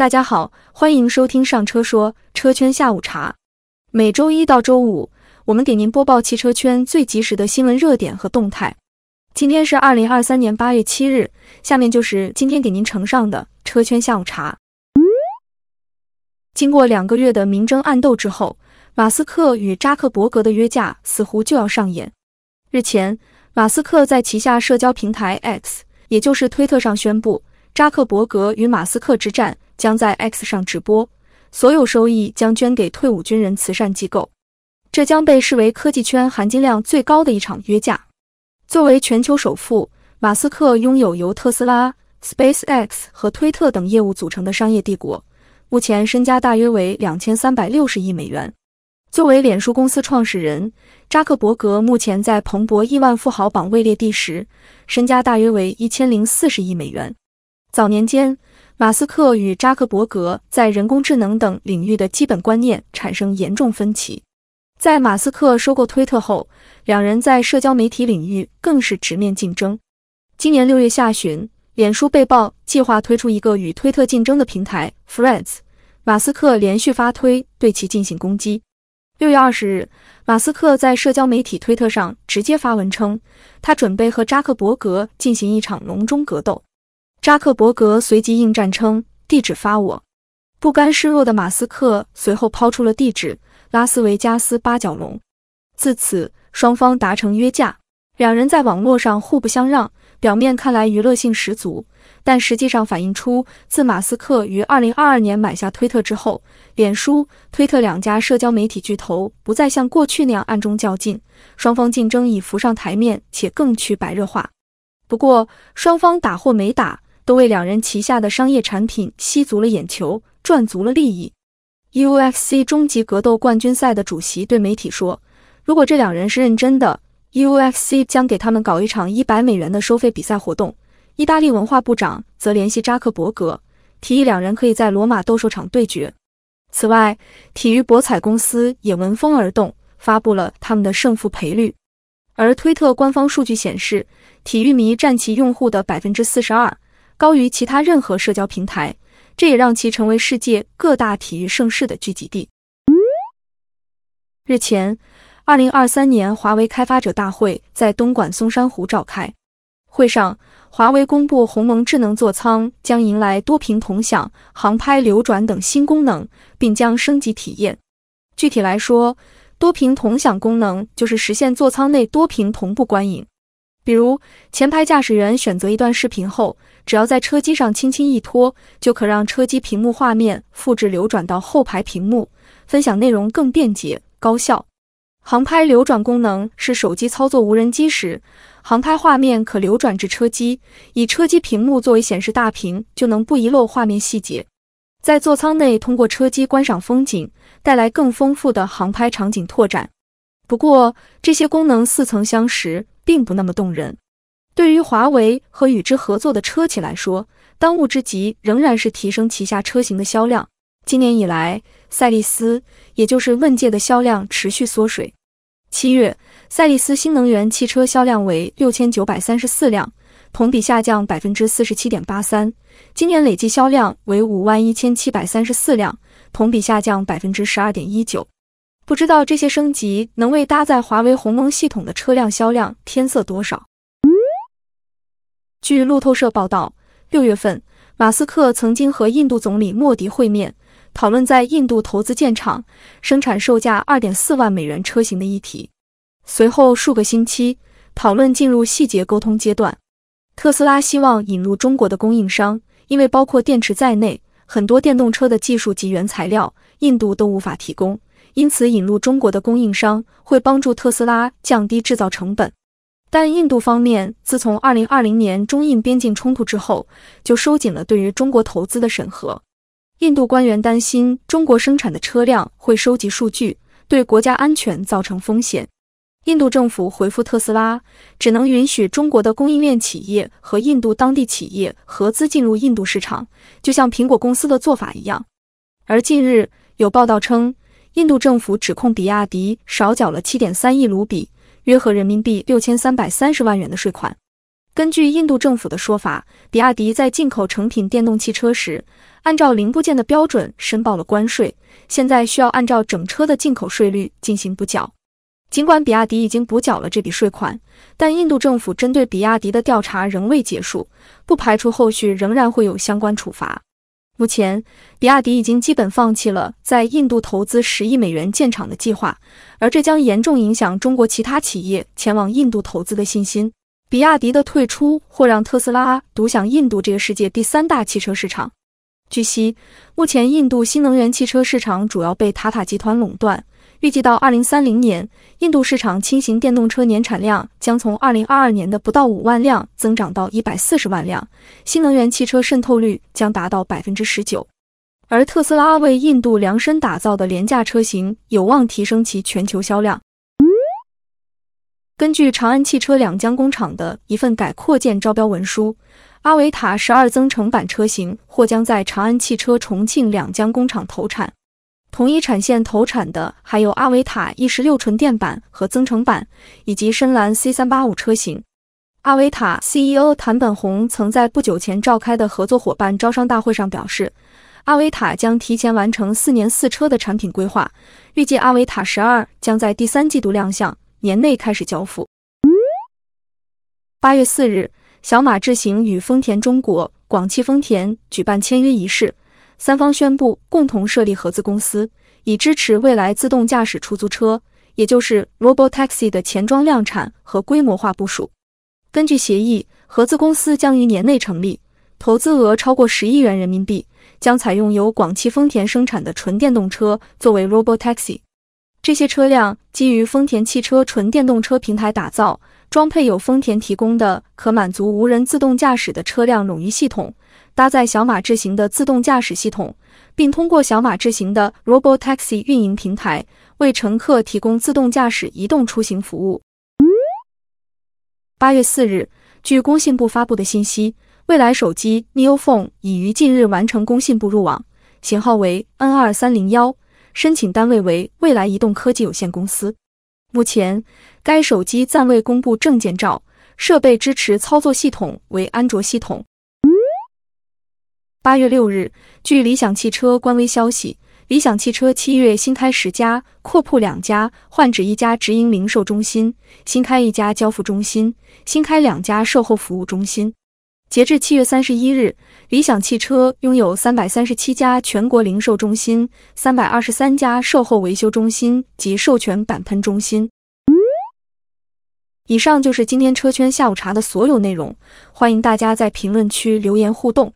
大家好，欢迎收听上车说车圈下午茶。每周一到周五，我们给您播报汽车圈最及时的新闻热点和动态。今天是二零二三年八月七日，下面就是今天给您呈上的车圈下午茶。经过两个月的明争暗斗之后，马斯克与扎克伯格的约架似乎就要上演。日前，马斯克在旗下社交平台 X，也就是推特上宣布，扎克伯格与马斯克之战将在 X 上直播，所有收益将捐给退伍军人慈善机构。这将被视为科技圈含金量最高的一场约架。作为全球首富，马斯克拥有由特斯拉、SpaceX 和推特等业务组成的商业帝国，目前身家大约为两千三百六十亿美元。作为脸书公司创始人，扎克伯格目前在彭博亿万富豪榜位列第十，身家大约为一千零四十亿美元。早年间，马斯克与扎克伯格在人工智能等领域的基本观念产生严重分歧。在马斯克收购推特后，两人在社交媒体领域更是直面竞争。今年六月下旬，脸书被曝计划推出一个与推特竞争的平台 Threads，马斯克连续发推对其进行攻击。六月二十日，马斯克在社交媒体推特上直接发文称，他准备和扎克伯格进行一场笼中格斗。扎克伯格随即应战称地址发我。不甘示弱的马斯克随后抛出了地址：拉斯维加斯八角笼。自此，双方达成约架，两人在网络上互不相让，表面看来娱乐性十足。但实际上反映出，自马斯克于二零二二年买下推特之后，脸书、推特两家社交媒体巨头不再像过去那样暗中较劲，双方竞争已浮上台面，且更趋白热化。不过，双方打或没打，都为两人旗下的商业产品吸足了眼球，赚足了利益。UFC 终极格斗冠军赛的主席对媒体说：“如果这两人是认真的，UFC 将给他们搞一场一百美元的收费比赛活动。”意大利文化部长则联系扎克伯格，提议两人可以在罗马斗兽场对决。此外，体育博彩公司也闻风而动，发布了他们的胜负赔率。而推特官方数据显示，体育迷占其用户的百分之四十二，高于其他任何社交平台，这也让其成为世界各大体育盛事的聚集地。日前，二零二三年华为开发者大会在东莞松山湖召开，会上。华为公布鸿蒙智能座舱将迎来多屏同享、航拍流转等新功能，并将升级体验。具体来说，多屏同享功能就是实现座舱内多屏同步观影。比如，前排驾驶员选择一段视频后，只要在车机上轻轻一拖，就可让车机屏幕画面复制流转到后排屏幕，分享内容更便捷高效。航拍流转功能是手机操作无人机时。航拍画面可流转至车机，以车机屏幕作为显示大屏，就能不遗漏画面细节。在座舱内通过车机观赏风景，带来更丰富的航拍场景拓展。不过，这些功能似曾相识，并不那么动人。对于华为和与之合作的车企来说，当务之急仍然是提升旗下车型的销量。今年以来，赛力斯，也就是问界的销量持续缩水。七月，赛力斯新能源汽车销量为六千九百三十四辆，同比下降百分之四十七点八三。今年累计销量为五万一千七百三十四辆，同比下降百分之十二点一九。不知道这些升级能为搭载华为鸿蒙系统的车辆销量添色多少？据路透社报道，六月份，马斯克曾经和印度总理莫迪会面。讨论在印度投资建厂、生产售价二点四万美元车型的议题。随后数个星期，讨论进入细节沟通阶段。特斯拉希望引入中国的供应商，因为包括电池在内，很多电动车的技术及原材料，印度都无法提供。因此，引入中国的供应商会帮助特斯拉降低制造成本。但印度方面自从二零二零年中印边境冲突之后，就收紧了对于中国投资的审核。印度官员担心中国生产的车辆会收集数据，对国家安全造成风险。印度政府回复特斯拉，只能允许中国的供应链企业和印度当地企业合资进入印度市场，就像苹果公司的做法一样。而近日有报道称，印度政府指控比亚迪少缴了七点三亿卢比（约合人民币六千三百三十万元）的税款。根据印度政府的说法，比亚迪在进口成品电动汽车时，按照零部件的标准申报了关税，现在需要按照整车的进口税率进行补缴。尽管比亚迪已经补缴了这笔税款，但印度政府针对比亚迪的调查仍未结束，不排除后续仍然会有相关处罚。目前，比亚迪已经基本放弃了在印度投资十亿美元建厂的计划，而这将严重影响中国其他企业前往印度投资的信心。比亚迪的退出或让特斯拉独享印度这个世界第三大汽车市场。据悉，目前印度新能源汽车市场主要被塔塔集团垄断。预计到二零三零年，印度市场轻型电动车年产量将从二零二二年的不到五万辆增长到一百四十万辆，新能源汽车渗透率将达到百分之十九。而特斯拉为印度量身打造的廉价车型有望提升其全球销量。根据长安汽车两江工厂的一份改扩建招标文书，阿维塔十二增程版车型或将在长安汽车重庆两江工厂投产。同一产线投产的还有阿维塔 E 十六纯电版和增程版，以及深蓝 C 三八五车型。阿维塔 CEO 谭本宏曾在不久前召开的合作伙伴招商大会上表示，阿维塔将提前完成四年四车的产品规划，预计阿维塔十二将在第三季度亮相，年内开始交付。八月四日，小马智行与丰田中国、广汽丰田举办签约仪式。三方宣布共同设立合资公司，以支持未来自动驾驶出租车，也就是 Robotaxi 的前装量产和规模化部署。根据协议，合资公司将于年内成立，投资额超过十亿元人民币，将采用由广汽丰田生产的纯电动车作为 Robotaxi。这些车辆基于丰田汽车纯电动车平台打造，装配有丰田提供的可满足无人自动驾驶的车辆冗余系统。搭载小马智行的自动驾驶系统，并通过小马智行的 Robotaxi 运营平台为乘客提供自动驾驶移动出行服务。八月四日，据工信部发布的信息，未来手机 Neo Phone 已于近日完成工信部入网，型号为 N 二三零幺，申请单位为未来移动科技有限公司。目前，该手机暂未公布证件照，设备支持操作系统为安卓系统。八月六日，据理想汽车官微消息，理想汽车七月新开十家，扩铺两家，换址一家直营零售中心，新开一家交付中心，新开两家售后服务中心。截至七月三十一日，理想汽车拥有三百三十七家全国零售中心，三百二十三家售后维修中心及授权钣喷中心。以上就是今天车圈下午茶的所有内容，欢迎大家在评论区留言互动。